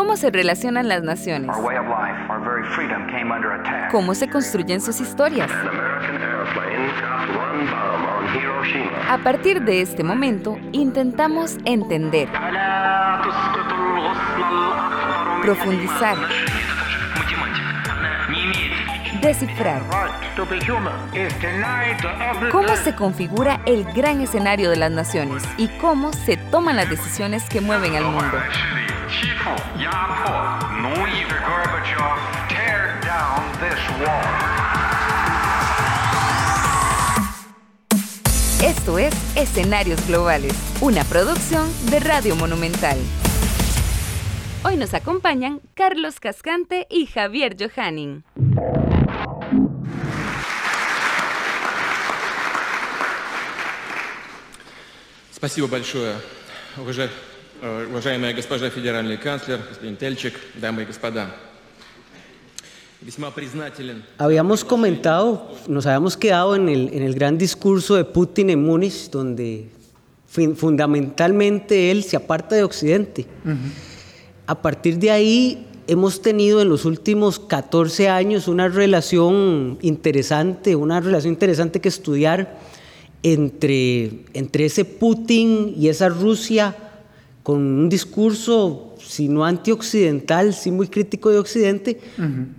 ¿Cómo se relacionan las naciones? ¿Cómo se construyen sus historias? A partir de este momento, intentamos entender, profundizar, descifrar. ¿Cómo se configura el gran escenario de las naciones y cómo se toman las decisiones que mueven al mundo? Esto es Escenarios Globales, una producción de Radio Monumental. Hoy nos acompañan Carlos Cascante y Javier Johanning. Спасибо большое, уважаемая госпожа федеральный канцлер, господин Тельчик, дамы и господа. Habíamos comentado, nos habíamos quedado en el, en el gran discurso de Putin en Múnich, donde fundamentalmente él se aparta de Occidente. A partir de ahí hemos tenido en los últimos 14 años una relación interesante, una relación interesante que estudiar entre, entre ese Putin y esa Rusia con un discurso, si no antioccidental, sí muy crítico de Occidente,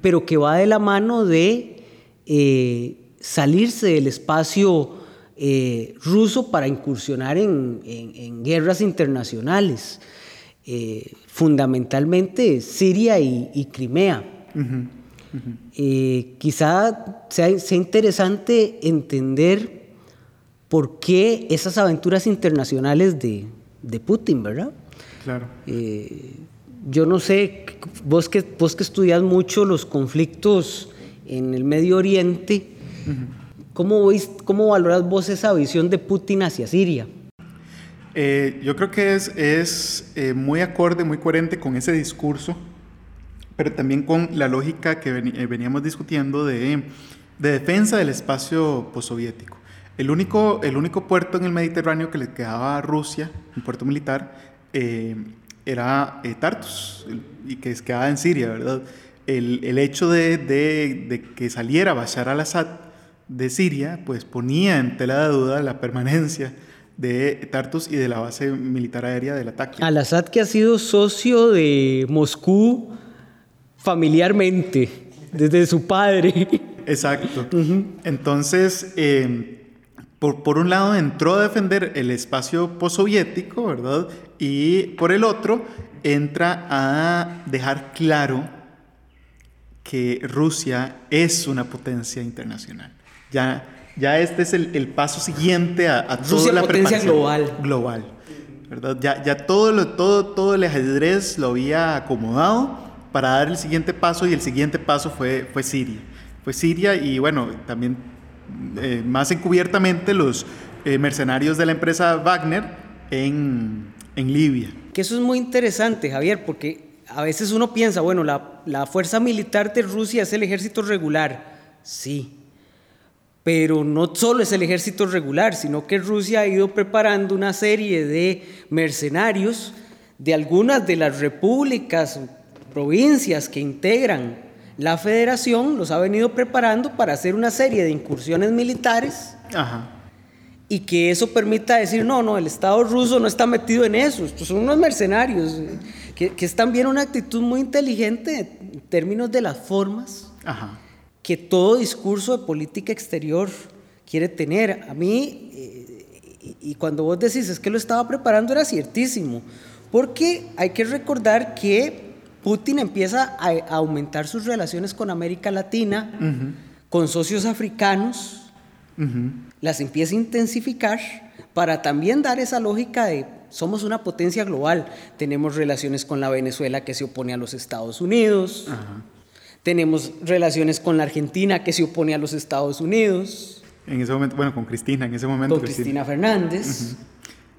pero que va de la mano de eh, salirse del espacio eh, ruso para incursionar en, guerras internacionales, eh, fundamentalmente Siria y, Crimea. quizá sea, sea interesante entender por qué esas aventuras internacionales de, de Putin, ¿verdad? Claro. Eh, yo no sé, vos que, vos que estudias mucho los conflictos en el Medio Oriente, ¿cómo, ¿cómo valoras vos esa visión de Putin hacia Siria? Eh, yo creo que es, es eh, muy acorde, muy coherente con ese discurso, pero también con la lógica que veníamos discutiendo de, de defensa del espacio postsoviético. El único, el único puerto en el Mediterráneo que le quedaba a Rusia, un puerto militar, eh, era eh, Tartus, y que quedaba en Siria, ¿verdad? El, el hecho de, de, de, que saliera Bashar al-Assad de Siria, pues ponía en tela de duda la permanencia de Tartus y de la base militar aérea del ataque. Al-Assad que ha sido socio de Moscú familiarmente, desde su padre. Exacto. Entonces, eh, por, un lado entró a defender el espacio postsoviético, ¿verdad? Y por el otro entra a dejar claro que Rusia es una potencia internacional. Ya, ya este es el, paso siguiente a, a toda la potencia global. Global. ¿verdad? Ya, ya todo, lo, todo, todo el ajedrez lo había acomodado para dar el siguiente paso y el siguiente paso fue, fue Siria. Fue Siria y bueno, también eh, más encubiertamente los eh, mercenarios de la empresa Wagner en, en, Libia. Que eso es muy interesante, Javier, porque a veces uno piensa, bueno, la, la fuerza militar de Rusia es el ejército regular. Sí, pero no solo es el ejército regular, sino que Rusia ha ido preparando una serie de mercenarios de algunas de las repúblicas, provincias que integran la federación los ha venido preparando para hacer una serie de incursiones militares. Y que eso permita decir, no, no, el Estado ruso no está metido en eso, estos son unos mercenarios, que, es también una actitud muy inteligente en términos de las formas que todo discurso de política exterior quiere tener. A mí, eh, y cuando vos decís es que lo estaba preparando era ciertísimo, porque hay que recordar que Putin empieza a, aumentar sus relaciones con América Latina, con socios africanos, las empieza a intensificar para también dar esa lógica de somos una potencia global. Tenemos relaciones con la Venezuela que se opone a los Estados Unidos. Tenemos relaciones con la Argentina que se opone a los Estados Unidos. En ese momento, bueno, con Cristina, en ese momento. Con Cristina, Fernández.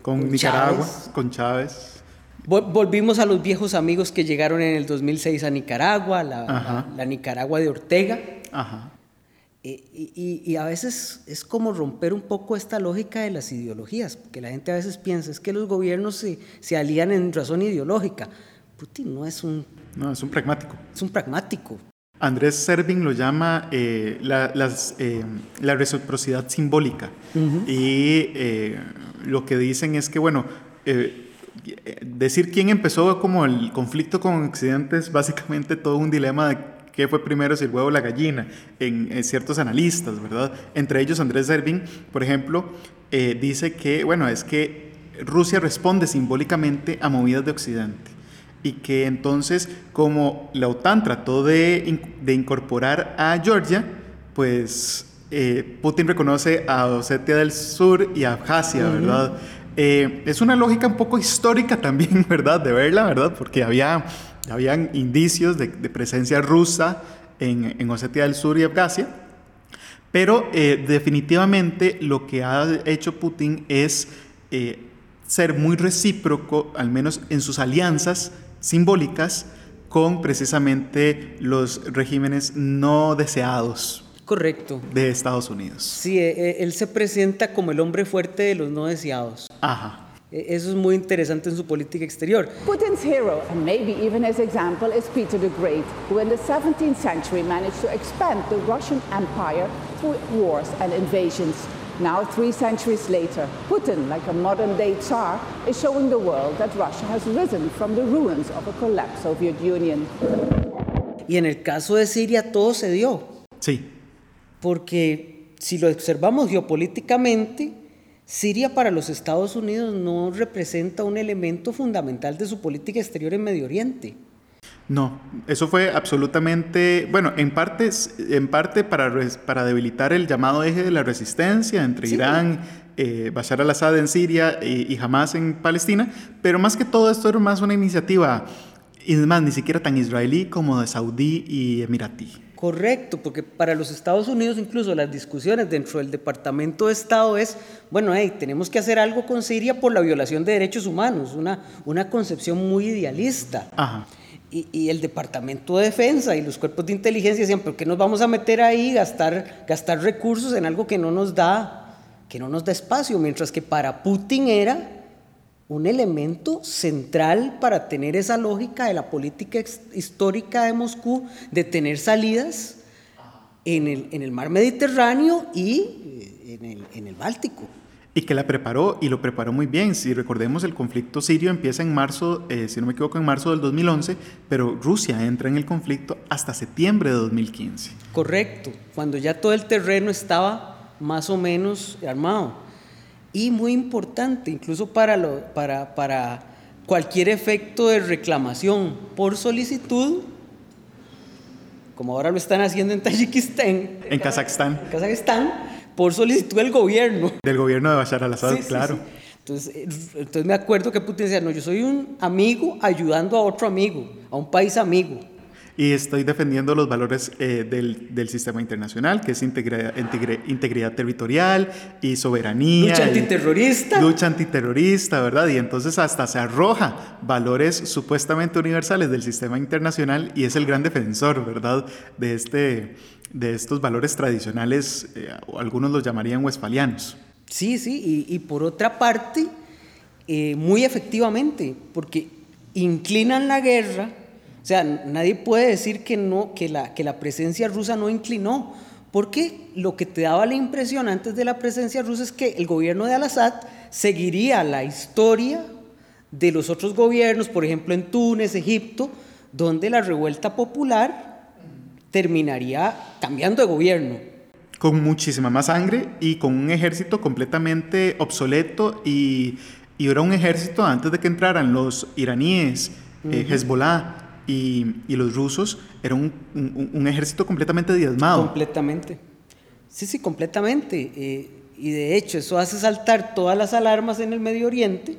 Con, Nicaragua, con Chávez. Volvimos a los viejos amigos que llegaron en el 2006 a Nicaragua, la, Nicaragua de Ortega. Eh, y, a veces es como romper un poco esta lógica de las ideologías, porque la gente a veces piensa es que los gobiernos se, se alían en razón ideológica. Putin no es un... No, es un pragmático. Es un pragmático. Andrés Servin lo llama eh, la, las, eh, la, reciprocidad simbólica. Y eh, lo que dicen es que, bueno, decir quién empezó como el conflicto con Occidente es básicamente todo un dilema de qué fue primero, si el huevo o la gallina, en, ciertos analistas, ¿verdad? Entre ellos Andrés Servin, por ejemplo, dice que, bueno, es que Rusia responde simbólicamente a movidas de Occidente y que entonces como la OTAN trató de, de incorporar a Georgia, pues eh, Putin reconoce a Osetia del Sur y a Abjasia, ¿verdad? Eh, es una lógica un poco histórica también, ¿verdad? De verla, ¿verdad? Porque había, habían indicios de, de presencia rusa en, en, Osetia del Sur y Abjasia, pero eh, definitivamente lo que ha hecho Putin es ser muy recíproco, al menos en sus alianzas simbólicas con precisamente los regímenes no deseados. Correcto. De Estados Unidos. Sí, e, e, él se presenta como el hombre fuerte de los no deseados. Ajá. E, eso es muy interesante en su política exterior. Putin's hero, and maybe even his example, is Peter the Great, who in the 17th century managed to expand the Russian Empire through wars and invasions. Now, three centuries later, Putin, like a modern day Tsar, is showing the world that Russia has risen from the ruins of a collapsed Soviet Union. Y en el caso de Siria todo se dio. Sí. Porque si lo observamos geopolíticamente, Siria para los Estados Unidos no representa un elemento fundamental de su política exterior en Medio Oriente. No, eso fue absolutamente, bueno, en parte, en parte para, para debilitar el llamado eje de la resistencia entre Irán, eh, Bashar al-Assad en Siria y, y, Hamas en Palestina, pero más que todo esto era más una iniciativa, y además ni siquiera tan israelí como de saudí y emiratí. Correcto, porque para los Estados Unidos incluso las discusiones dentro del Departamento de Estado es, bueno, hey, tenemos que hacer algo con Siria por la violación de derechos humanos, una, una concepción muy idealista. Ajá y, el Departamento de Defensa y los cuerpos de inteligencia decían, ¿por qué nos vamos a meter ahí, gastar, gastar recursos en algo que no nos da, que no nos da espacio? Mientras que para Putin era un elemento central para tener esa lógica de la política histórica de Moscú, de tener salidas en el, en el mar Mediterráneo y eh, en el, en el Báltico y que la preparó y lo preparó muy bien. Si recordemos, el conflicto sirio empieza en marzo, eh, si no me equivoco, en marzo del 2011, pero Rusia entra en el conflicto hasta septiembre de 2015. Correcto, cuando ya todo el terreno estaba más o menos armado. Y muy importante, incluso para, lo, para, para cualquier efecto de reclamación por solicitud, como ahora lo están haciendo en Tayikistán. En Kazajstán. En Kazajstán por solicitud del gobierno. Del gobierno de Bashar al-Assad, claro. Entonces, eh, entonces me acuerdo que Putin decía, no, yo soy un amigo ayudando a otro amigo, a un país amigo. Y estoy defendiendo los valores eh, del, del, sistema internacional, que es integridad, integridad territorial y soberanía. Lucha antiterrorista. lucha antiterrorista, ¿verdad? Y entonces hasta se arroja valores supuestamente universales del sistema internacional y es el gran defensor, ¿verdad? De este, de estos valores tradicionales, eh, algunos los llamarían westfalianos. Sí, sí, y, por otra parte, eh, muy efectivamente, porque inclinan la guerra, o sea, nadie puede decir que, no, que, la, que la presencia rusa no inclinó, porque lo que te daba la impresión antes de la presencia rusa es que el gobierno de Al-Assad seguiría la historia de los otros gobiernos, por ejemplo en Túnez, Egipto, donde la revuelta popular terminaría cambiando de gobierno. Con muchísima más sangre y con un ejército completamente obsoleto y, y era un ejército antes de que entraran los iraníes, eh, Hezbollah y, y, los rusos, era un, un, ejército completamente diezmado. Completamente. Sí, sí, completamente. Eh, y de hecho eso hace saltar todas las alarmas en el Medio Oriente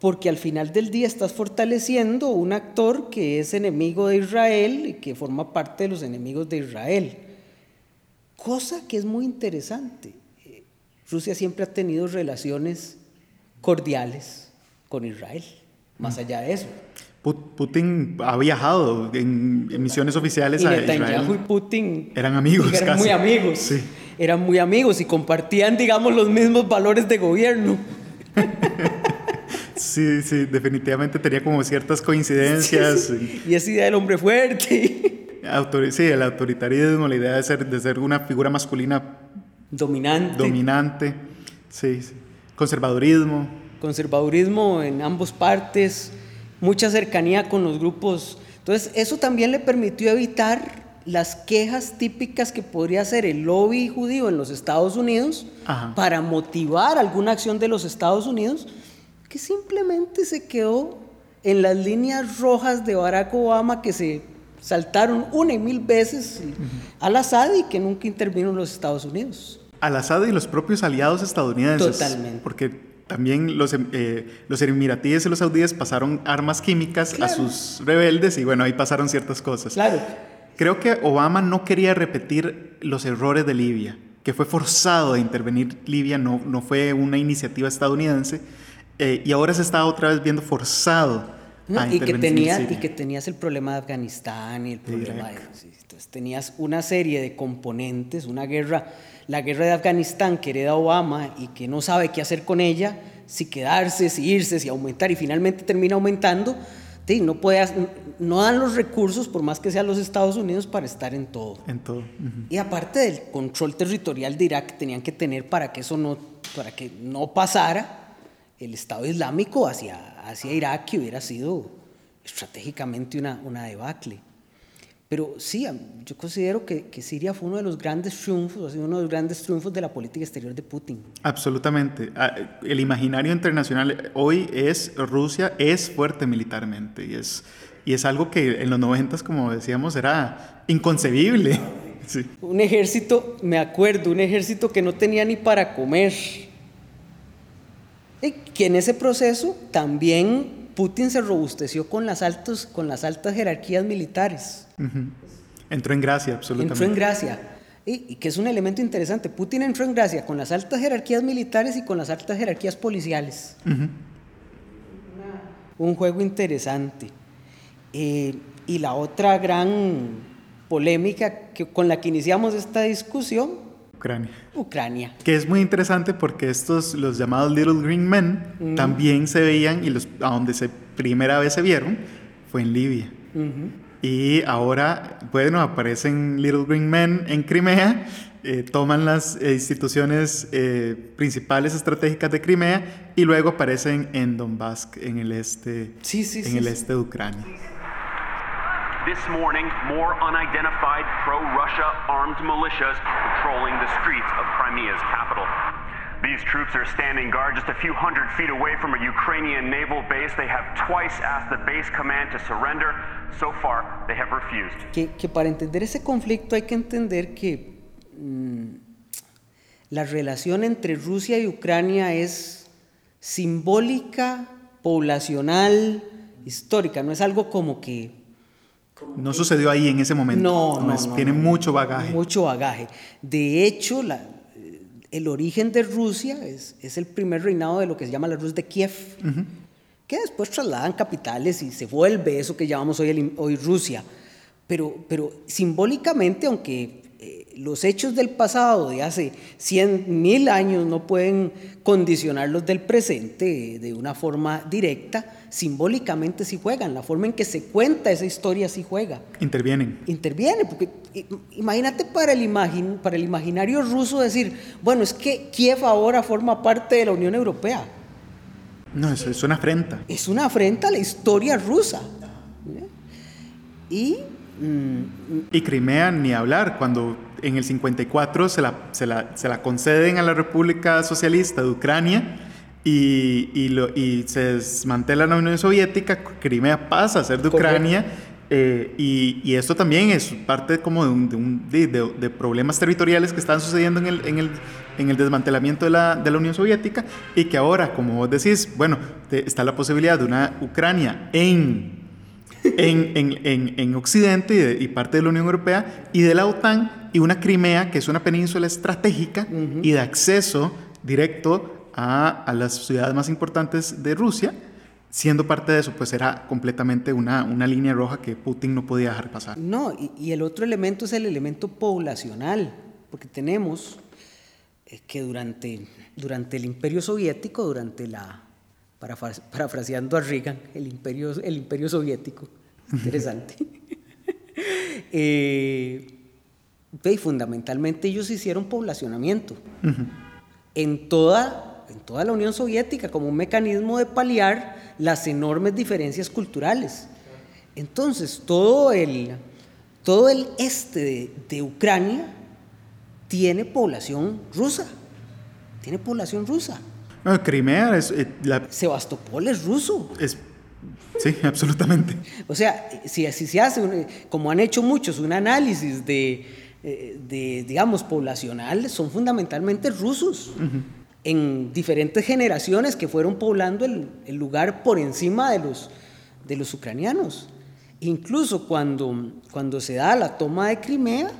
porque al final del día estás fortaleciendo un actor que es enemigo de Israel y que forma parte de los enemigos de Israel. Cosa que es muy interesante. Rusia siempre ha tenido relaciones cordiales con Israel, más allá de eso. Putin ha viajado en, misiones oficiales y a Netanyahu y Putin eran amigos, eran muy amigos, sí. eran muy amigos y compartían, digamos, los mismos valores de gobierno. Sí, sí, definitivamente tenía como ciertas coincidencias. Y esa idea del hombre fuerte. sí, el autoritarismo, la idea de ser, de ser una figura masculina dominante. Dominante, sí, sí. Conservadurismo. Conservadurismo en ambas partes, mucha cercanía con los grupos. Entonces, eso también le permitió evitar las quejas típicas que podría hacer el lobby judío en los Estados Unidos para motivar alguna acción de los Estados Unidos, que simplemente se quedó en las líneas rojas de Barack Obama que se saltaron una y mil veces al Assad y que nunca intervino en los Estados Unidos. Al Assad y los propios aliados estadounidenses. Totalmente. Porque también los, eh, los emiratíes y los saudíes pasaron armas químicas a sus rebeldes y bueno, ahí pasaron ciertas cosas. Claro. Creo que Obama no quería repetir los errores de Libia, que fue forzado a intervenir Libia, no, no fue una iniciativa estadounidense, eh, y ahora se está otra vez viendo forzado a y que tenías Y que tenías el problema de Afganistán y el problema de... Entonces tenías una serie de componentes, una guerra, la guerra de Afganistán que hereda Obama y que no sabe qué hacer con ella, si quedarse, si irse, si aumentar, y finalmente termina aumentando, no, no dan los recursos, por más que sean los Estados Unidos, para estar en todo. En todo. Y aparte del control territorial de Irak que tenían que tener para que eso no, para que no pasara, el Estado Islámico hacia, hacia Irak que hubiera sido estratégicamente una, una debacle. Pero sí, yo considero que, Siria fue uno de los grandes triunfos, uno de los grandes triunfos de la política exterior de Putin. Absolutamente. Ah, el imaginario internacional hoy es Rusia es fuerte militarmente y es, y es algo que en los 90, como decíamos, era inconcebible. Un ejército, me acuerdo, un ejército que no tenía ni para comer. Y que en ese proceso también Putin se robusteció con las, altos, con las altas jerarquías militares. Entró en gracia, absolutamente. Entró en gracia. Y, que es un elemento interesante. Putin entró en gracia con las altas jerarquías militares y con las altas jerarquías policiales. Un juego interesante. Eh, y la otra gran polémica que, con la que iniciamos esta discusión Ucrania. Ucrania. Que es muy interesante porque estos, los llamados Little Green Men, también se veían y los, a donde se primera vez se vieron fue en Libia. Y ahora, bueno, aparecen Little Green Men en Crimea, eh, toman las instituciones eh, principales estratégicas de Crimea y luego aparecen en Donbass, en el este, en el este de Ucrania. This morning, more unidentified pro-Russia armed militias patrolling the streets of Crimea's capital. These troops are standing guard just a few hundred feet away from a Ukrainian naval base. They have twice asked the base command to surrender. So far, they have refused. Que, que para entender ese conflicto hay que entender que mmm, la relación entre Rusia y Ucrania es simbólica, poblacional, histórica. No es algo como que no sucedió ahí en ese momento. No, no, Tiene mucho bagaje. Mucho bagaje. De hecho, la, el origen de Rusia es, es, el primer reinado de lo que se llama la Rus de Kiev, que después trasladan capitales y se vuelve eso que llamamos hoy, hoy Rusia. Pero, pero simbólicamente, aunque eh, los hechos del pasado de hace 100 mil años no pueden condicionar los del presente de una forma directa, simbólicamente sí juegan, la forma en que se cuenta esa historia sí juega. Intervienen. Interviene, porque imagínate para el, para el imaginario ruso decir, bueno, es que Kiev ahora forma parte de la Unión Europea. No, es, es una afrenta. Es una afrenta a la historia rusa. Y y Crimea, ni hablar, cuando en el 54 se la, se la, se la conceden a la República Socialista de Ucrania y, y, lo, y, se desmantela la Unión Soviética, Crimea pasa a ser de Ucrania. Eh, y, y, esto también es parte como de, un, de, de, problemas territoriales que están sucediendo en el, en el, en el desmantelamiento de la, de la, Unión Soviética y que ahora, como vos decís, bueno, está la posibilidad de una Ucrania en en, en, Occidente y, parte de la Unión Europea y de la OTAN y una Crimea que es una península estratégica y de acceso directo a, a, las ciudades más importantes de Rusia. Siendo parte de eso, pues era completamente una, una línea roja que Putin no podía dejar pasar. No, y, y el otro elemento es el elemento poblacional, porque tenemos eh, que durante, durante el imperio soviético, durante la parafraseando a Reagan, el imperio, el imperio soviético. Interesante. eh, y fundamentalmente ellos hicieron poblacionamiento en toda la Unión Soviética como un mecanismo de paliar las enormes diferencias culturales. Entonces, todo el, todo el este de, de Ucrania tiene población rusa. Tiene población rusa. No, Crimea es... Eh, Sebastopol es ruso. Es, sí, absolutamente. O sea, si así se hace, como han hecho muchos, un análisis de, eh, de digamos, poblacional, son fundamentalmente rusos. En diferentes generaciones que fueron poblando el, el, lugar por encima de los, de los ucranianos. Incluso cuando, cuando se da la toma de Crimea,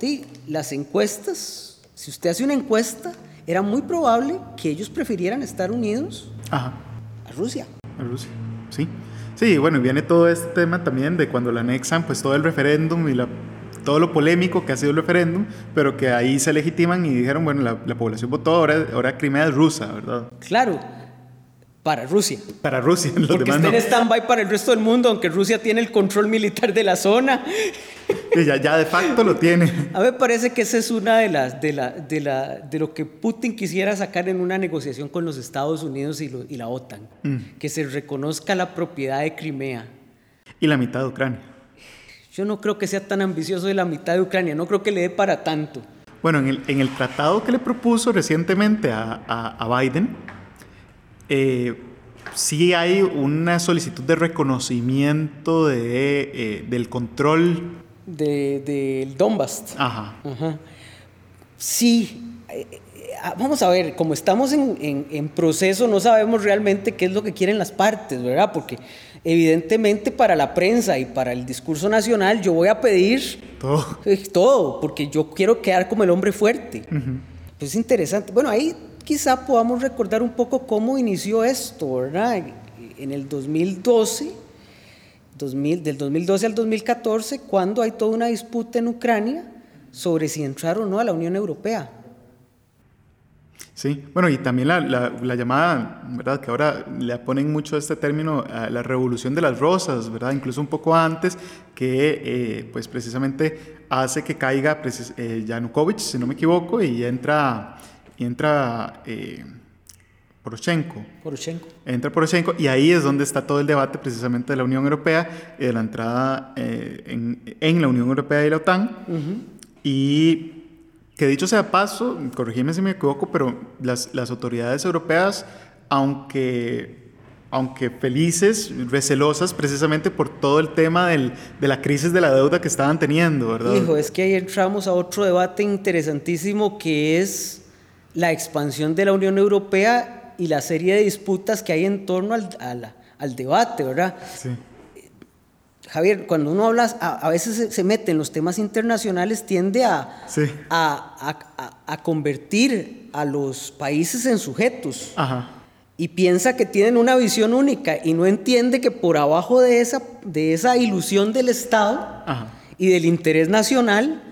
¿sí? las encuestas, si usted hace una encuesta, era muy probable que ellos prefirieran estar unidos a Rusia. A Rusia, sí. Sí, bueno, y viene todo este tema también de cuando la anexan, pues todo el referéndum y la, todo lo polémico que ha sido el referéndum, pero que ahí se legitiman y dijeron, bueno, la, la población votó, ahora, ahora Crimea es rusa, ¿verdad? Claro, para Rusia. Para Rusia, los Porque está en stand-by para el resto del mundo, aunque Rusia tiene el control militar de la zona. ya, ya de facto lo tiene. A mí me parece que esa es una de las de, la, de, la, de lo que Putin quisiera sacar en una negociación con los Estados Unidos y, y la OTAN, mm. que se reconozca la propiedad de Crimea. Y la mitad de Ucrania. Yo no creo que sea tan ambicioso de la mitad de Ucrania, no creo que le dé para tanto. Bueno, en el, en el tratado que le propuso recientemente a, a, a Biden, eh, sí hay una solicitud de reconocimiento de, eh, del control. Del de Donbass. Ajá. Sí. Eh, ah, vamos a ver, como estamos en, en, proceso, no sabemos realmente qué es lo que quieren las partes, ¿verdad? Porque evidentemente para la prensa y para el discurso nacional yo voy a pedir todo, todo porque yo quiero quedar como el hombre fuerte. Pues es interesante. Bueno, ahí quizá podamos recordar un poco cómo inició esto, ¿verdad? En el 2012, 2000, del 2012 al 2014, cuando hay toda una disputa en Ucrania sobre si entrar o no a la Unión Europea. Sí, bueno, y también la, la, llamada, ¿verdad? Que ahora le ponen mucho este término, a la revolución de las rosas, ¿verdad? Incluso un poco antes, que eh, pues precisamente hace que caiga eh, Yanukovych, si no me equivoco, y entra y entra eh, Poroshenko. Poroshenko. Entra Poroshenko y ahí es donde está todo el debate precisamente de la Unión Europea de la entrada eh, en, en, la Unión Europea y la OTAN. Y que dicho sea paso, corregime si me equivoco, pero las, las autoridades europeas, aunque aunque felices, recelosas precisamente por todo el tema del, de la crisis de la deuda que estaban teniendo, ¿verdad? Hijo, es que ahí entramos a otro debate interesantísimo que es la expansión de la Unión Europea y la serie de disputas que hay en torno al, al, debate, ¿verdad? Sí. Javier, cuando uno habla, a, veces se, mete en los temas internacionales, tiende a, a, a, convertir a los países en sujetos. Y piensa que tienen una visión única y no entiende que por abajo de esa, de esa ilusión del Estado y del interés nacional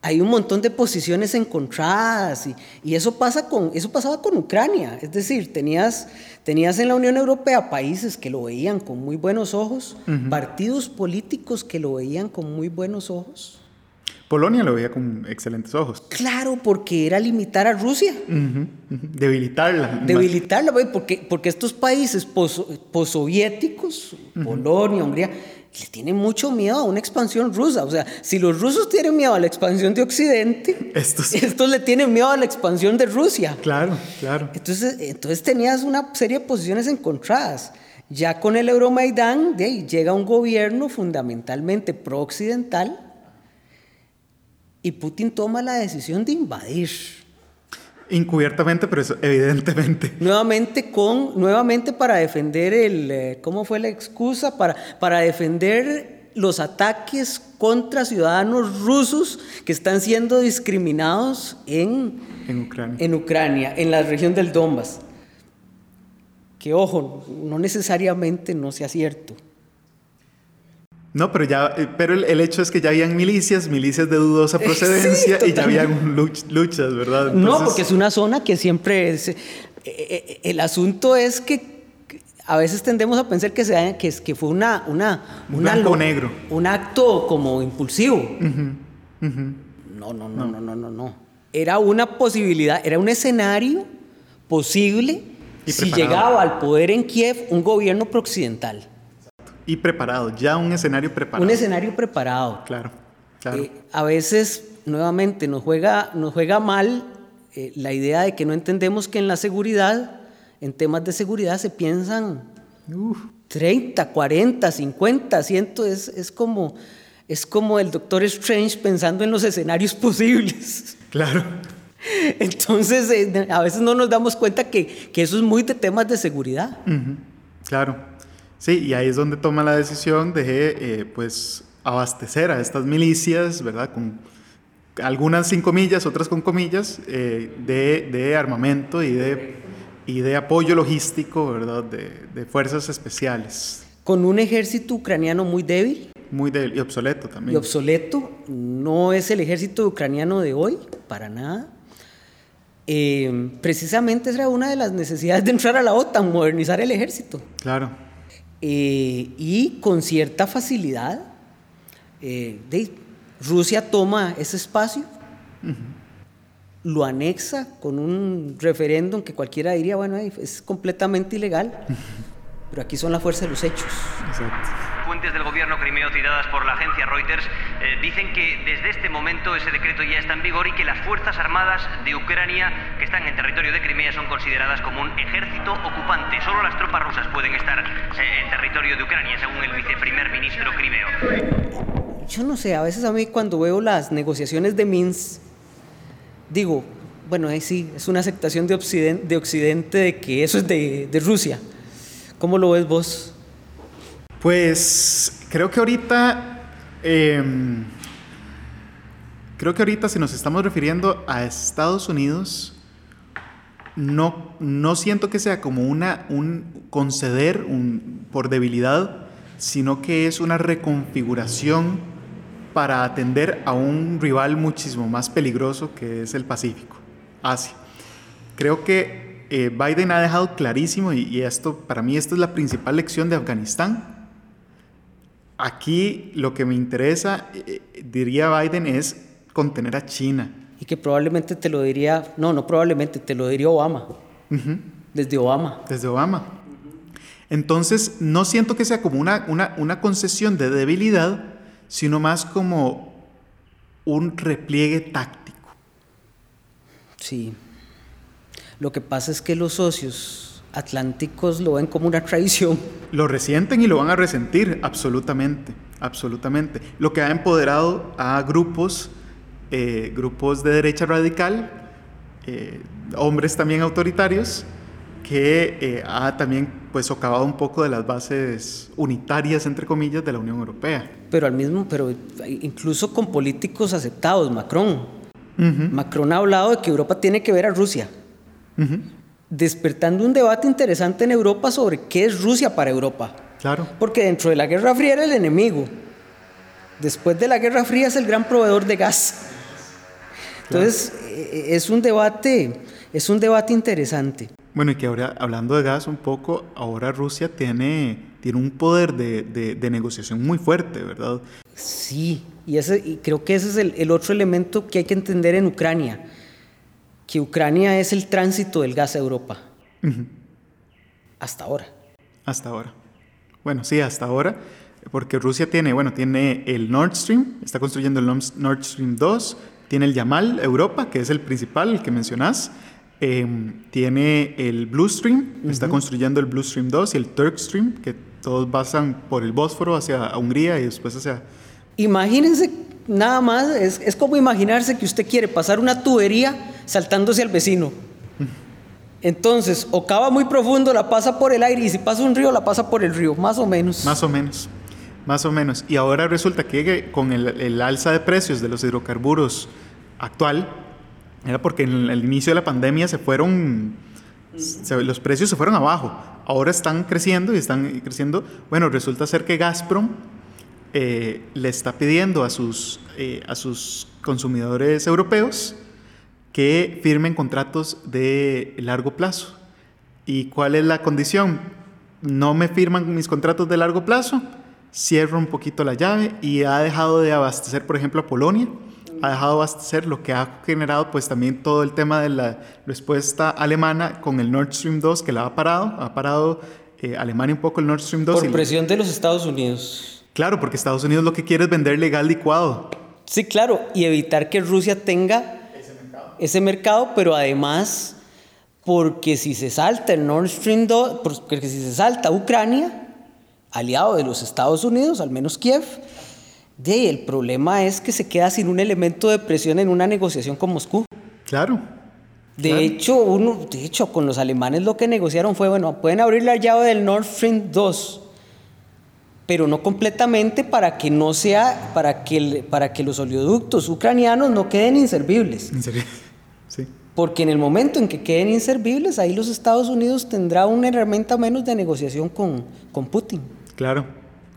hay un montón de posiciones encontradas y, y, eso, pasa con, eso pasaba con Ucrania. Es decir, tenías, tenías en la Unión Europea países que lo veían con muy buenos ojos, partidos políticos que lo veían con muy buenos ojos. Polonia lo veía con excelentes ojos. Claro, porque era limitar a Rusia. Debilitarla. Debilitarla, porque, porque estos países possoviéticos, Polonia, Hungría, le tienen mucho miedo a una expansión rusa. O sea, si los rusos tienen miedo a la expansión de Occidente, estos, estos le tienen miedo a la expansión de Rusia. Claro, claro. Entonces, entonces tenías una serie de posiciones encontradas. Ya con el Euromaidán de ahí, llega un gobierno fundamentalmente pro-occidental y Putin toma la decisión de invadir. Encubiertamente, pero eso, evidentemente. Nuevamente, con, nuevamente para defender el, eh, ¿cómo fue la excusa? Para, para defender los ataques contra ciudadanos rusos que están siendo discriminados en, en, Ucrania. en Ucrania, en la región del Donbass. Que ojo, no necesariamente no sea cierto. No, pero ya, eh, pero el, hecho es que ya habían milicias, milicias de dudosa procedencia y ya habían luchas, ¿verdad? No, porque es una zona que siempre es, eh, eh, el asunto es que a veces tendemos a pensar que, se, que, que fue una, una, un negro. Un acto como impulsivo. No, no, no, no, no, no, no. Era una posibilidad, era un escenario posible si llegaba al poder en Kiev un gobierno prooccidental. Y preparado, ya un escenario preparado. Un escenario preparado. Claro, claro. Eh, a veces, nuevamente, nos juega, nos juega mal eh, la idea de que no entendemos que en la seguridad, en temas de seguridad, se piensan 30, 40, 50, 100, es, es, como, es como el Doctor Strange pensando en los escenarios posibles. Claro. Entonces, eh, a veces no nos damos cuenta que, que, eso es muy de temas de seguridad. Claro. Sí, y ahí es donde toma la decisión de, eh, pues, abastecer a estas milicias, ¿verdad? Con algunas sin comillas, otras con comillas, eh, de, de, armamento y de, y de apoyo logístico, ¿verdad? De, de, fuerzas especiales. Con un ejército ucraniano muy débil. Muy débil y obsoleto también. Y obsoleto, no es el ejército ucraniano de hoy, para nada. Eh, precisamente esa era una de las necesidades de entrar a la OTAN, modernizar el ejército. Claro. Eh, y con cierta facilidad, eh, de, Rusia toma ese espacio, lo anexa con un referéndum que cualquiera diría, bueno, es completamente ilegal, pero aquí son la fuerza de los hechos. Exacto fuentes del gobierno crimeo citadas por la agencia Reuters eh, dicen que desde este momento ese decreto ya está en vigor y que las Fuerzas Armadas de Ucrania que están en territorio de Crimea son consideradas como un ejército ocupante. Solo las tropas rusas pueden estar eh, en territorio de Ucrania, según el viceprimer ministro crimeo. Yo no sé, a veces a mí cuando veo las negociaciones de Minsk, digo, bueno, ahí sí, es una aceptación de Occidente, de, Occidente de que eso es de, de Rusia. ¿Cómo lo ves vos? Pues creo que ahorita, em, creo que ahorita si nos estamos refiriendo a Estados Unidos, no, no siento que sea como una, un conceder un, por debilidad, sino que es una reconfiguración para atender a un rival muchísimo más peligroso que es el Pacífico, Asia. Creo que eh, Biden ha dejado clarísimo, y, y esto para mí esta es la principal lección de Afganistán, Aquí lo que me interesa, eh, diría Biden, es contener a China. Y que probablemente te lo diría, no, no probablemente, te lo diría Obama. Desde Obama. Desde Obama. Entonces, no siento que sea como una, una, una concesión de debilidad, sino más como un repliegue táctico. Sí. Lo que pasa es que los socios atlánticos lo ven como una traición. Lo resienten y lo van a resentir, absolutamente, absolutamente. Lo que ha empoderado a grupos, eh, grupos de derecha radical, eh, hombres también autoritarios, que eh, ha también pues socavado un poco de las bases unitarias, entre comillas, de la Unión Europea. Pero al mismo, pero incluso con políticos aceptados, Macron. Macron ha hablado de que Europa tiene que ver a Rusia despertando un debate interesante en Europa sobre qué es Rusia para Europa. Claro. Porque dentro de la Guerra Fría era el enemigo. Después de la Guerra Fría es el gran proveedor de gas. Entonces, es un debate, es un debate interesante. Bueno, y que ahora, hablando de gas un poco, ahora Rusia tiene, tiene un poder de, de, negociación muy fuerte, ¿verdad? Sí, y, ese, y creo que ese es el, el otro elemento que hay que entender en Ucrania que Ucrania es el tránsito del gas a Europa. Hasta ahora. Hasta ahora. Bueno, sí, hasta ahora, porque Rusia tiene, bueno, tiene el Nord Stream, está construyendo el Nord Stream 2, tiene el Yamal Europa, que es el principal, el que mencionás, em, tiene el Blue Stream, está construyendo el Blue Stream 2 y el Turk Stream, que todos pasan por el Bósforo hacia Hungría y después hacia... Imagínense nada más, es, es como imaginarse que usted quiere pasar una tubería saltándose al vecino. Entonces, o cava muy profundo, la pasa por el aire, y si pasa un río, la pasa por el río, más o menos. Más o menos, más o menos. Y ahora resulta que con el, alza de precios de los hidrocarburos actual, era porque en el inicio de la pandemia se fueron, los precios se fueron abajo. Ahora están creciendo y están creciendo. Bueno, resulta ser que Gazprom eh, le está pidiendo a sus, eh, a sus consumidores europeos que firmen contratos de largo plazo. ¿Y cuál es la condición? no me firman mis contratos de largo plazo, cierro un poquito la llave y ha dejado de abastecer, por ejemplo, a Polonia, ha dejado de abastecer lo que ha generado pues también todo el tema de la respuesta alemana con el Nord Stream 2 que la ha parado, ha parado eh, Alemania un poco el Nord Stream 2. Por presión de los Estados Unidos. Claro, porque Estados Unidos lo que quiere es vender legal licuado. Sí, claro, y evitar que Rusia tenga ese mercado, pero además porque si se salta el Nord Stream 2, porque si se salta Ucrania, aliado de los Estados Unidos, al menos Kiev, de, el problema es que se queda sin un elemento de presión en una negociación con Moscú. Claro. De, Hecho, uno, de hecho, con los alemanes lo que negociaron fue, bueno, pueden abrir la llave del Nord Stream 2, pero no completamente para que no sea, para que, para que los oleoductos ucranianos no queden inservibles. Inservibles, sí. Porque en el momento en que queden inservibles, ahí los Estados Unidos tendrá una herramienta menos de negociación con, con Putin. Claro,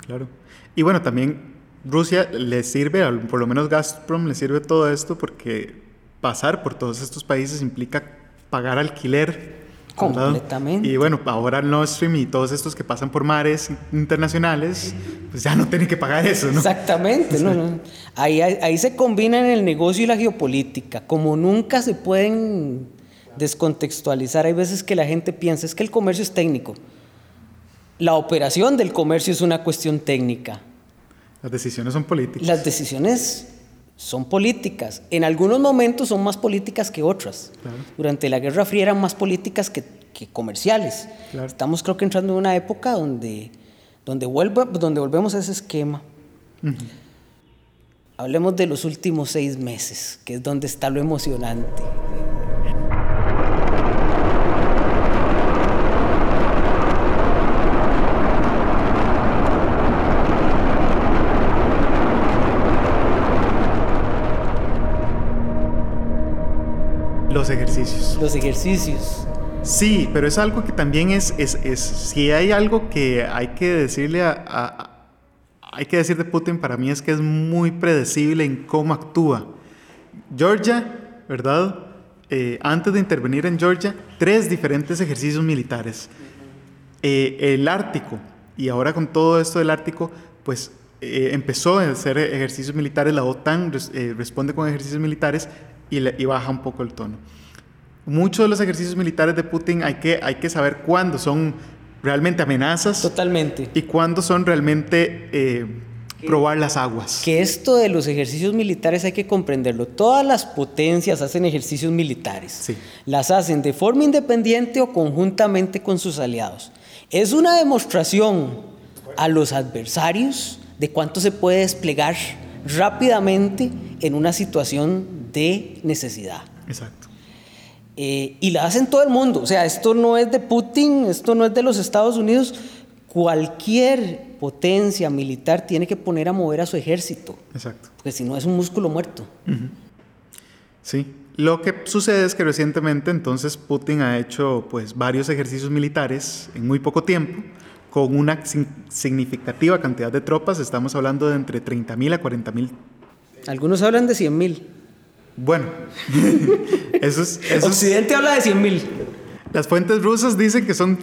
claro. Y bueno, también Rusia le sirve, por lo menos Gazprom le sirve todo esto porque pasar por todos estos países implica pagar alquiler. Completamente. Y bueno, ahora Nord Stream y todos estos que pasan por mares internacionales, pues ya no tienen que pagar eso, ¿no? Exactamente, no, Ahí, ahí se combinan el negocio y la geopolítica, como nunca se pueden descontextualizar. Hay veces que la gente piensa, es que el comercio es técnico. La operación del comercio es una cuestión técnica. Las decisiones son políticas. Las decisiones son políticas. En algunos momentos son más políticas que otras. Durante la Guerra Fría eran más políticas que, comerciales. Estamos creo que entrando en una época donde, donde, vuelve, donde volvemos a ese esquema. Hablemos de los últimos seis meses, que es donde está lo emocionante. Los ejercicios. Los ejercicios. Sí, pero es algo que también es, es, es si hay algo que hay que decirle a, hay que decir de Putin para mí es que es muy predecible en cómo actúa. Georgia, ¿verdad? Eh, antes de intervenir en Georgia, tres diferentes ejercicios militares. Eh, el Ártico, y ahora con todo esto del Ártico, pues eh, empezó a hacer ejercicios militares, la OTAN responde con ejercicios militares y, baja un poco el tono. Muchos de los ejercicios militares de Putin hay que, hay que saber cuándo son realmente amenazas. Totalmente. Y cuándo son realmente eh, probar las aguas. Que esto de los ejercicios militares hay que comprenderlo. Todas las potencias hacen ejercicios militares. Sí. Las hacen de forma independiente o conjuntamente con sus aliados. Es una demostración a los adversarios de cuánto se puede desplegar rápidamente en una situación de necesidad. Exacto. Eh, y la hacen todo el mundo. O sea, esto no es de Putin, esto no es de los Estados Unidos. Cualquier potencia militar tiene que poner a mover a su ejército. Exacto. Porque si no es un músculo muerto. Sí. Lo que sucede es que recientemente entonces Putin ha hecho pues varios ejercicios militares en muy poco tiempo con una significativa cantidad de tropas. Estamos hablando de entre 30.000 a 40.000. Algunos hablan de 100.000. Bueno, eso es, Occidente habla de 100 mil. Las fuentes rusas dicen que son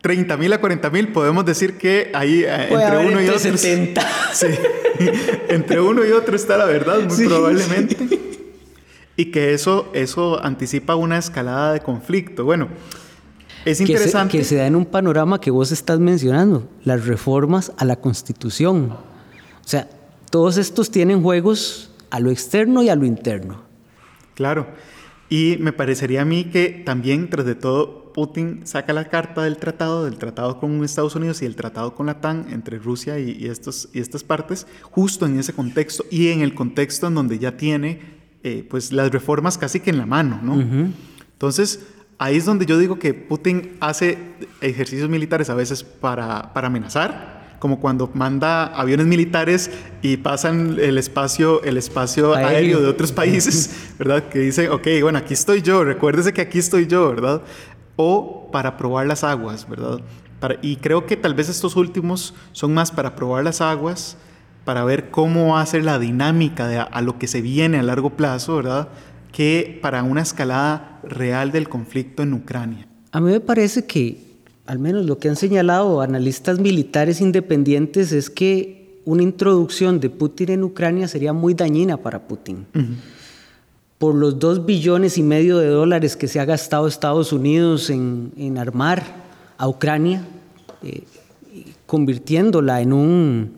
30 mil a 40 mil. Podemos decir que ahí eh, entre uno y otro. 70. Sí, entre uno y otro está la verdad, muy probablemente. Y que eso, eso anticipa una escalada de conflicto. Bueno, es interesante. Que se, que se da en un panorama que vos estás mencionando, las reformas a la Constitución. O sea, todos estos tienen juegos a lo externo y a lo interno. Claro. Y me parecería a mí que también, tras de todo, Putin saca la carta del tratado, del tratado con Estados Unidos y el tratado con la TAN entre Rusia y, estos, y estas partes, justo en ese contexto y en el contexto en donde ya tiene eh, pues las reformas casi que en la mano, ¿no? Entonces, ahí es donde yo digo que Putin hace ejercicios militares a veces para, para amenazar, como cuando manda aviones militares y pasan el espacio, el espacio aéreo. de otros países, ¿verdad? Que dice, ok, bueno, aquí estoy yo, recuérdese que aquí estoy yo, ¿verdad? O para probar las aguas, ¿verdad? y creo que tal vez estos últimos son más para probar las aguas, para ver cómo hace la dinámica de a, lo que se viene a largo plazo, ¿verdad? Que para una escalada real del conflicto en Ucrania. A mí me parece que al menos lo que han señalado analistas militares independientes es que una introducción de Putin en Ucrania sería muy dañina para Putin. Por los dos billones y medio de dólares que se ha gastado Estados Unidos en, armar a Ucrania, eh, convirtiéndola en un,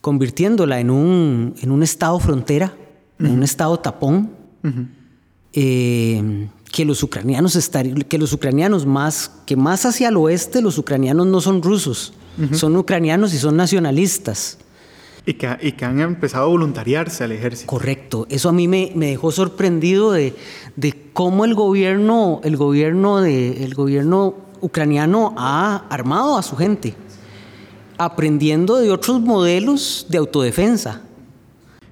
convirtiéndola en un, en un estado frontera, en un estado tapón que los ucranianos que los ucranianos más que más hacia el oeste los ucranianos no son rusos, son ucranianos y son nacionalistas. Y que, y que, han empezado a voluntariarse al ejército. Correcto. Eso a mí me, me dejó sorprendido de, de, cómo el gobierno, el gobierno, de, el gobierno ucraniano ha armado a su gente, aprendiendo de otros modelos de autodefensa.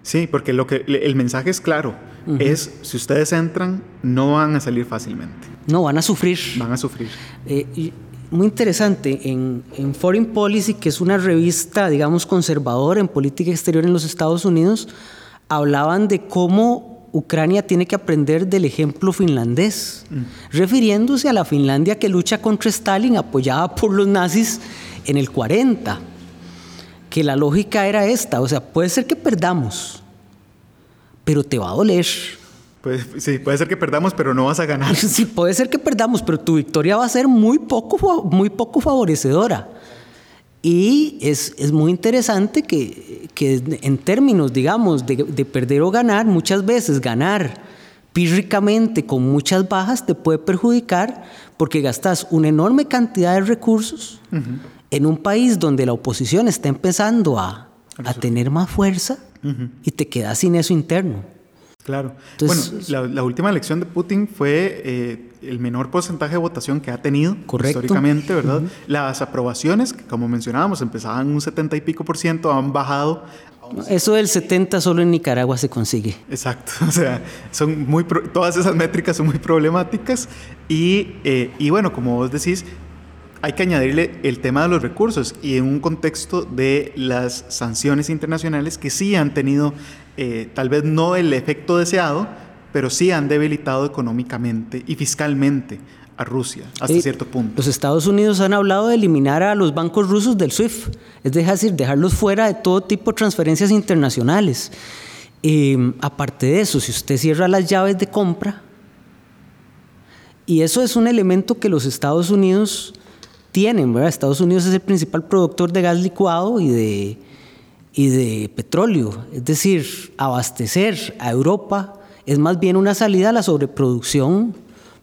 Sí, porque lo que, el mensaje es claro es si ustedes entran, no van a salir fácilmente. No, van a sufrir. Van a sufrir. Eh, muy interesante, en, Foreign Policy, que es una revista, digamos, conservadora en política exterior en los Estados Unidos, hablaban de cómo Ucrania tiene que aprender del ejemplo finlandés, mm. refiriéndose a la Finlandia que lucha contra Stalin, apoyada por los nazis en el 40, que la lógica era esta, o sea, puede ser que perdamos, pero te va a doler. Pues, sí, puede ser que perdamos, pero no vas a ganar. Sí, puede ser que perdamos, pero tu victoria va a ser muy poco, muy poco favorecedora. Y es, es muy interesante que, que, en términos, digamos, de, de, perder o ganar, muchas veces ganar pírricamente con muchas bajas te puede perjudicar porque gastas una enorme cantidad de recursos en un país donde la oposición está empezando a, a tener más fuerza y te quedas sin eso interno. Claro. bueno, la, última elección de Putin fue eh, el menor porcentaje de votación que ha tenido históricamente, ¿verdad? Las aprobaciones, que como mencionábamos, empezaban un 70 y pico por ciento, han bajado. Eso del 70 solo en Nicaragua se consigue. Exacto. O sea, son muy todas esas métricas son muy problemáticas. Y, eh, y bueno, como vos decís, hay que añadirle el tema de los recursos y en un contexto de las sanciones internacionales que sí han tenido, eh, tal vez no el efecto deseado, pero sí han debilitado económicamente y fiscalmente a Rusia hasta cierto punto. Los Estados Unidos han hablado de eliminar a los bancos rusos del SWIFT, es decir, dejarlos fuera de todo tipo de transferencias internacionales. Eh, aparte de eso, si usted cierra las llaves de compra, y eso es un elemento que los Estados Unidos tienen, ¿verdad? Estados Unidos es el principal productor de gas licuado y de, y de petróleo. Es decir, abastecer a Europa es más bien una salida a la sobreproducción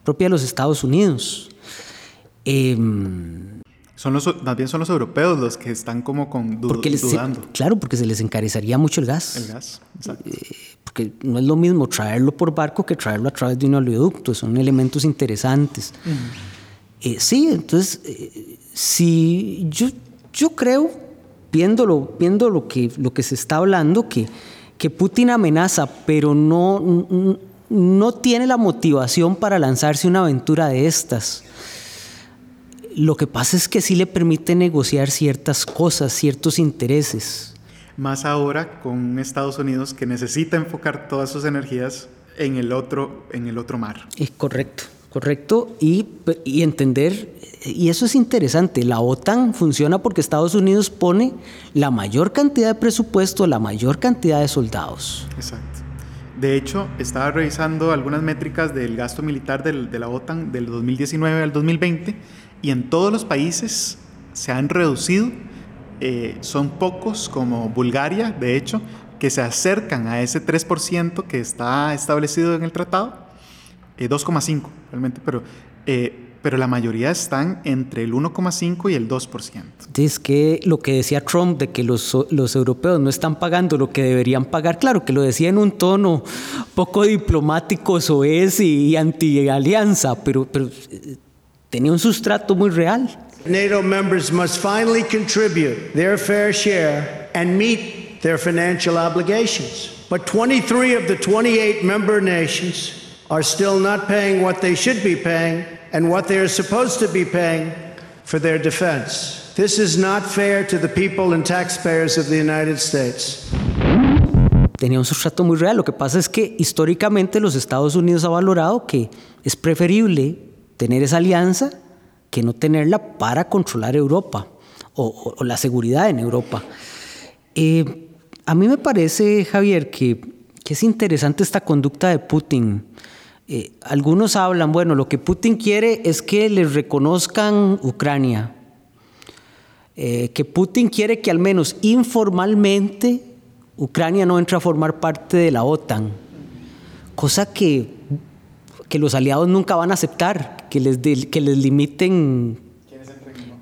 propia de los Estados Unidos. Em, son los, más bien son los europeos los que están como con dudando. claro, porque se les encarecería mucho el gas. El gas, exacto. Eh, porque no es lo mismo traerlo por barco que traerlo a través de un oleoducto. Son elementos interesantes. Eh, sí, entonces, eh, si yo, yo creo, viéndolo, viendo lo que, lo que se está hablando, que, que Putin amenaza, pero no, no tiene la motivación para lanzarse una aventura de estas. Lo que pasa es que sí le permite negociar ciertas cosas, ciertos intereses. Más ahora con Estados Unidos que necesita enfocar todas sus energías en el otro, en el otro mar. Es correcto. ¿Correcto? Y, entender, y eso es interesante, la OTAN funciona porque Estados Unidos pone la mayor cantidad de presupuesto, la mayor cantidad de soldados. Exacto. De hecho, estaba revisando algunas métricas del gasto militar de la OTAN del 2019 al 2020 y en todos los países se han reducido. Eh, son pocos como Bulgaria, de hecho, que se acercan a ese 3% que está establecido en el tratado 2,5 eh, realmente, pero, eh, pero la mayoría están entre el 1,5 y el 2%. Es que lo que decía Trump de que los, los europeos no están pagando lo que deberían pagar, claro que lo decía en un tono poco diplomático, soez y, y anti-alianza, pero, pero eh, tenía un sustrato muy real. NATO members must finally contribute their fair share and meet their financial obligations. But 23 of the 28 member nations are still not paying what they should be paying and what they are supposed to be paying for their defense. This is not fair to the people and taxpayers of the United States. Tenía un sustrato muy real. Lo que pasa es que históricamente los Estados Unidos ha valorado que es preferible tener esa alianza que no tenerla para controlar Europa o, la seguridad en Europa. Eh, a mí me parece, Javier, que, que, es interesante esta conducta de Putin. Eh, algunos hablan, bueno, lo que Putin quiere es que le reconozcan Ucrania, eh, que Putin quiere que al menos informalmente Ucrania no entre a formar parte de la OTAN, cosa que, que los aliados nunca van a aceptar, que les, que les limiten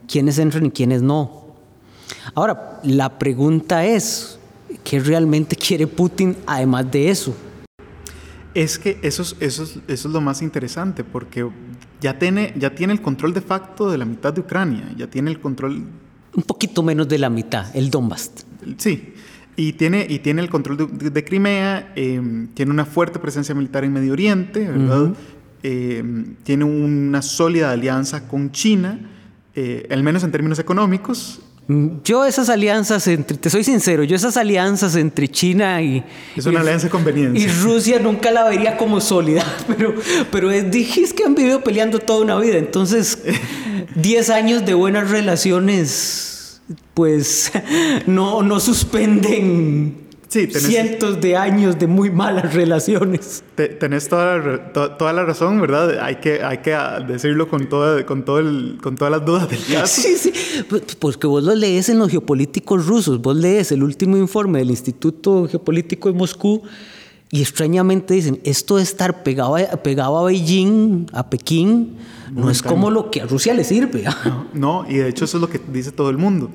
quiénes entran y quiénes no. Ahora, la pregunta es, ¿qué realmente quiere Putin además de eso? Es que eso es, eso eso es lo más interesante, porque ya tiene, ya tiene el control de facto de la mitad de Ucrania, ya tiene el control... Un poquito menos de la mitad, el Donbass. Sí, y tiene, y tiene el control de, Crimea, em, tiene una fuerte presencia militar en Medio Oriente, ¿verdad? Em, tiene una sólida alianza con China, eh, al menos en términos económicos. Mm, yo esas alianzas entre, te soy sincero, yo esas alianzas entre China y... Es una alianza de conveniencia. Y Rusia nunca la vería como sólida, pero, pero dijiste que han vivido peleando toda una vida, entonces 10 años de buenas relaciones pues no, no suspenden cientos de años de muy malas relaciones. tenés toda la, toda la razón, ¿verdad? Hay que, hay que decirlo con, toda, con, todo el, con todas las dudas del caso. Sí, sí, porque pues vos lo lees en los geopolíticos rusos, vos lees el último informe del Instituto Geopolítico de Moscú y extrañamente dicen, esto de estar pegado a, pegado a Beijing, a Pekín, no, es como lo que a Rusia le sirve. no, y de hecho eso es lo que dice todo el mundo.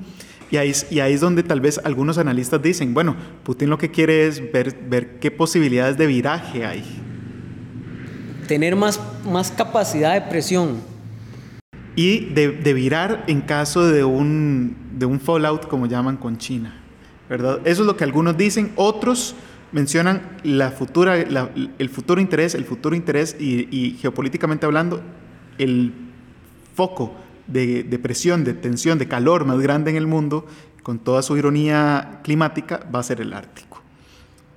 Y ahí, y ahí es donde tal vez algunos analistas dicen, bueno, Putin lo que quiere es ver, ver qué posibilidades de viraje hay. Tener más, más capacidad de presión. Y de, de virar en caso de un, de un fallout, como llaman, con China. ¿verdad? Eso es lo que algunos dicen. Otros mencionan la futura, el futuro interés, el futuro interés y, y geopolíticamente hablando, el foco de, presión, de tensión, de calor más grande en el mundo, con toda su ironía climática, va a ser el Ártico.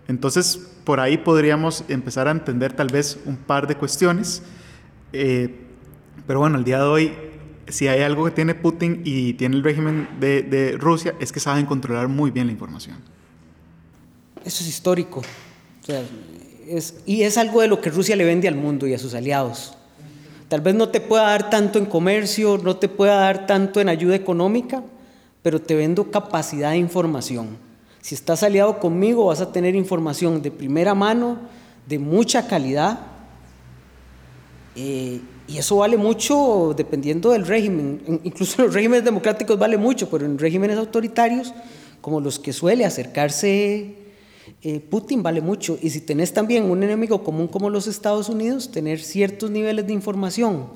Entonces, por ahí podríamos empezar a entender tal vez un par de cuestiones. Eh, pero bueno, el día de hoy, si hay algo que tiene Putin y tiene el régimen de, Rusia, es que saben controlar muy bien la información. Eso es histórico. y es algo de lo que Rusia le vende al mundo y a sus aliados. Tal vez no te pueda dar tanto en comercio, no te pueda dar tanto en ayuda económica, pero te vendo capacidad de información. Si estás aliado conmigo vas a tener información de primera mano, de mucha calidad, eh, y eso vale mucho dependiendo del régimen. Incluso en los regímenes democráticos vale mucho, pero en regímenes autoritarios, como los que suele acercarse eh, Putin vale mucho. Y si tenés también un enemigo común como los Estados Unidos, tener ciertos niveles de información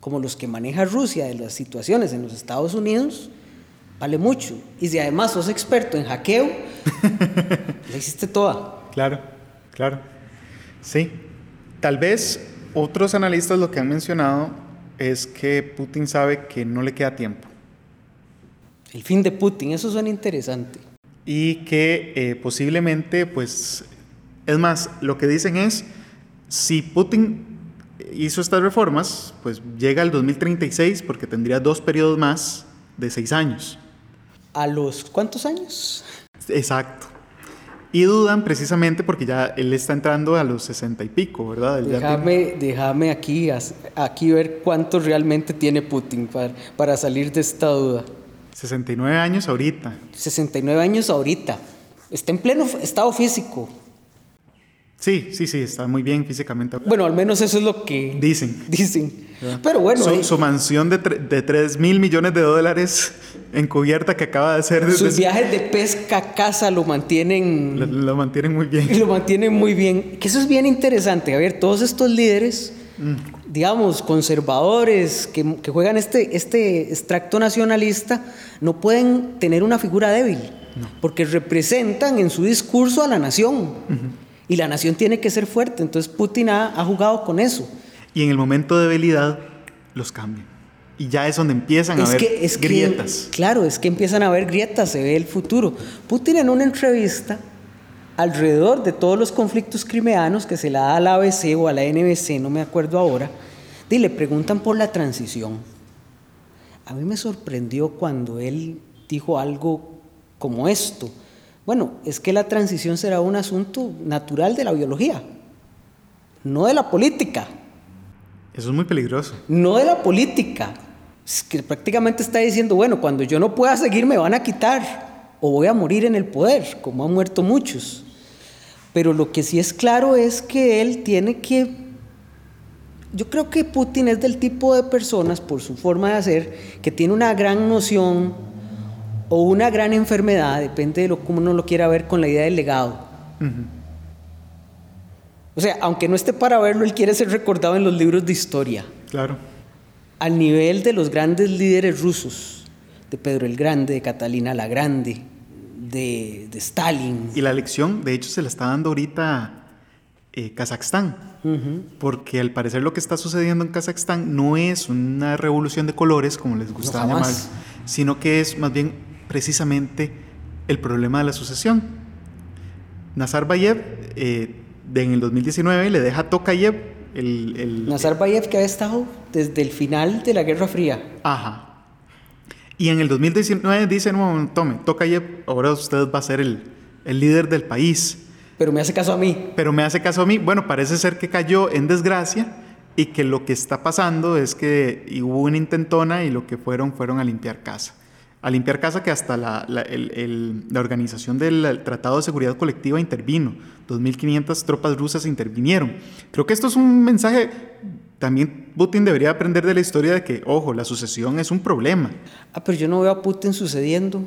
como los que maneja Rusia de las situaciones en los Estados Unidos, vale mucho. Y si además sos experto en hackeo, la hiciste toda. Claro, claro. Sí. Tal vez otros analistas lo que han mencionado es que Putin sabe que no le queda tiempo. El fin de Putin, eso suena interesante y que eh, posiblemente, pues, es más, lo que dicen es, si Putin hizo estas reformas, pues llega al 2036 porque tendría dos periodos más de seis años. ¿A los cuántos años? Exacto. Y dudan precisamente porque ya él está entrando a los sesenta y pico, ¿verdad? Déjame, déjame aquí, aquí ver cuánto realmente tiene Putin para, para salir de esta duda. 69 años ahorita. 69 años ahorita. Está en pleno estado físico. Sí, sí, sí, está muy bien físicamente. Bueno, al menos eso es lo que dicen. Dicen. Pero bueno. Su, su mansión de, de 3 mil millones de dólares encubierta que acaba de hacer. Sus viajes de pesca a casa lo mantienen. Lo, mantienen muy bien. Lo mantienen muy bien. Que eso es bien interesante. A ver, todos estos líderes digamos, conservadores que, juegan este, este extracto nacionalista, no pueden tener una figura débil, porque representan en su discurso a la nación. Y la nación tiene que ser fuerte. Entonces Putin ha, jugado con eso. Y en el momento de debilidad los cambian. Y ya es donde empiezan a haber grietas. claro, es que empiezan a haber grietas, se ve el futuro. Putin en una entrevista alrededor de todos los conflictos crimeanos que se le da a la ABC o a la NBC, no me acuerdo ahora, y le preguntan por la transición. a mí me sorprendió cuando él dijo algo como esto. Bueno, es que la transición será un asunto natural de la biología, no de la política. Eso es muy peligroso. No de la política. Es que prácticamente está diciendo, bueno, cuando yo no pueda seguir me van a quitar o voy a morir en el poder, como han muerto muchos. Pero lo que sí es claro es que él tiene que... Yo creo que Putin es del tipo de personas, por su forma de hacer, que tiene una gran noción o una gran enfermedad, depende de lo, cómo uno lo quiera ver, con la idea del legado. O sea, aunque no esté para verlo, él quiere ser recordado en los libros de historia. Claro. Al nivel de los grandes líderes rusos, de Pedro el Grande, de Catalina la Grande, de, Stalin. Y la lección, de hecho, se la está dando ahorita eh, Kazajstán, porque al parecer lo que está sucediendo en Kazajstán no es una revolución de colores, como les gusta llamar, sino que es más bien precisamente el problema de la sucesión. Nazarbayev eh, en el 2019 le deja a Tokayev el, el Nazarbayev que ha estado desde el final de la Guerra Fría. Ajá, y en el 2019 dicen, no, tome, toca ahora usted va a ser el, el líder del país. Pero me hace caso a mí. Pero me hace caso a mí. Bueno, parece ser que cayó en desgracia y que lo que está pasando es que hubo una intentona y lo que fueron fueron a limpiar casa. A limpiar casa que hasta la, la, el, la organización del Tratado de Seguridad Colectiva intervino. 2.500 tropas rusas intervinieron. Creo que esto es un mensaje también Putin debería aprender de la historia de que, ojo, la sucesión es un problema. Ah, pero yo no veo a Putin sucediendo.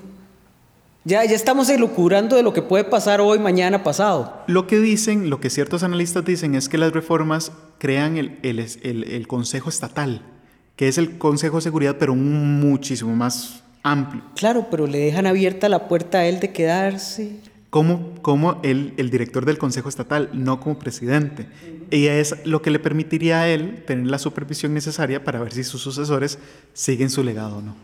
Ya, ya estamos elucubrando de lo que puede pasar hoy, mañana, pasado. Lo que dicen, lo que ciertos analistas dicen es que las reformas crean el, el, el, el Consejo Estatal, que es el Consejo de Seguridad, pero muchísimo más amplio. Claro, pero le dejan abierta la puerta a él de quedarse como, como el, el, director del Consejo Estatal, no como presidente. Y es lo que le permitiría a él tener la supervisión necesaria para ver si sus sucesores siguen su legado o no.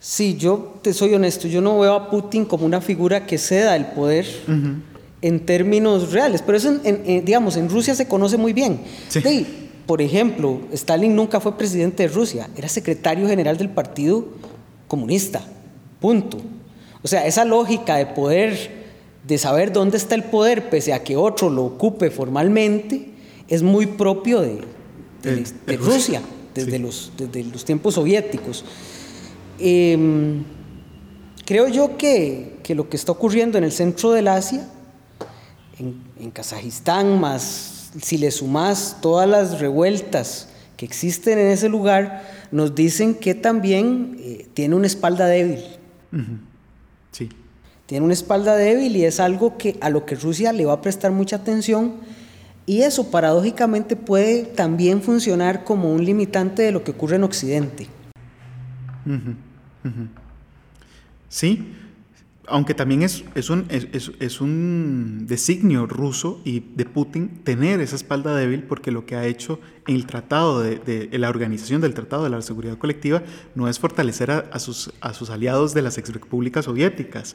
Sí, yo te soy honesto, yo no veo a Putin como una figura que ceda el poder en términos reales, pero eso, en, digamos, en Rusia se conoce muy bien. Sí. por ejemplo, Stalin nunca fue presidente de Rusia, era secretario general del Partido Comunista, punto. O sea, esa lógica de poder, de saber dónde está el poder, pese a que otro lo ocupe formalmente, es muy propio de, Rusia, desde, los, los tiempos soviéticos. Em, creo yo que, lo que está ocurriendo en el centro del Asia, en, Kazajistán, más si le sumas todas las revueltas que existen en ese lugar, nos dicen que también eh, tiene una espalda débil. Tiene una espalda débil y es algo que, a lo que Rusia le va a prestar mucha atención y eso paradójicamente puede también funcionar como un limitante de lo que ocurre en Occidente. Sí, aunque también es, es, un, es, es, un designio ruso y de Putin tener esa espalda débil porque lo que ha hecho en el tratado de, de la organización del Tratado de la Seguridad Colectiva no es fortalecer a, sus, a sus aliados de las exrepúblicas soviéticas,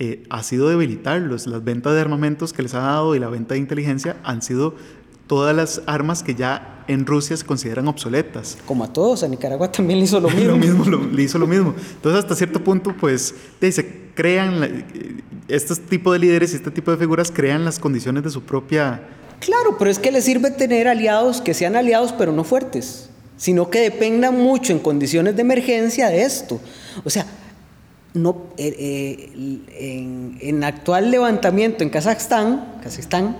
eh, ha sido debilitarlos. Las ventas de armamentos que les ha dado y la venta de inteligencia han sido todas las armas que ya en Rusia se consideran obsoletas. Como a todos, a Nicaragua también le hizo lo mismo. lo mismo le hizo lo mismo. Entonces, hasta cierto punto, pues, se crean, este tipo de líderes y este tipo de figuras crean las condiciones de su propia... Claro, pero es que les sirve tener aliados que sean aliados, pero no fuertes, sino que dependan mucho en condiciones de emergencia de esto. O sea, no, eh, eh, en, en, actual levantamiento en Kazajstán, Kazajstán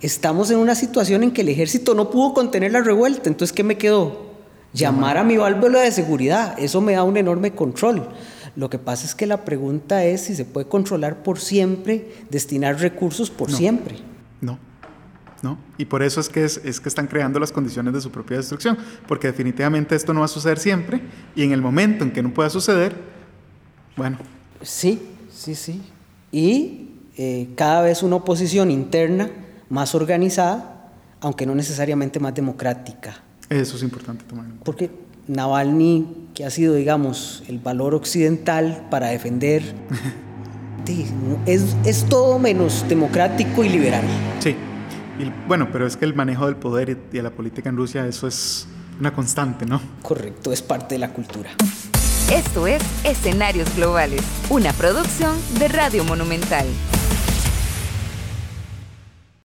estamos en una situación en que el ejército no pudo contener la revuelta. Entonces, ¿qué me quedó? Llamar a mi válvula de seguridad. Eso me da un enorme control. Lo que pasa es que la pregunta es si se puede controlar por siempre, destinar recursos por siempre. No. ¿No? Y por eso es que, es, es, que están creando las condiciones de su propia destrucción, porque definitivamente esto no va a suceder siempre, y en el momento en que no pueda suceder, bueno. Sí, sí, sí. Y eh, cada vez una oposición interna más organizada, aunque no necesariamente más democrática. Eso es importante tomar en cuenta. Porque Navalny, que ha sido, digamos, el valor occidental para defender, es, es, todo menos democrático y liberal. Sí, y, bueno, pero es que el manejo del poder y de la política en Rusia, eso es una constante, ¿no? Correcto, es parte de la cultura. Esto es Escenarios Globales, una producción de Radio Monumental.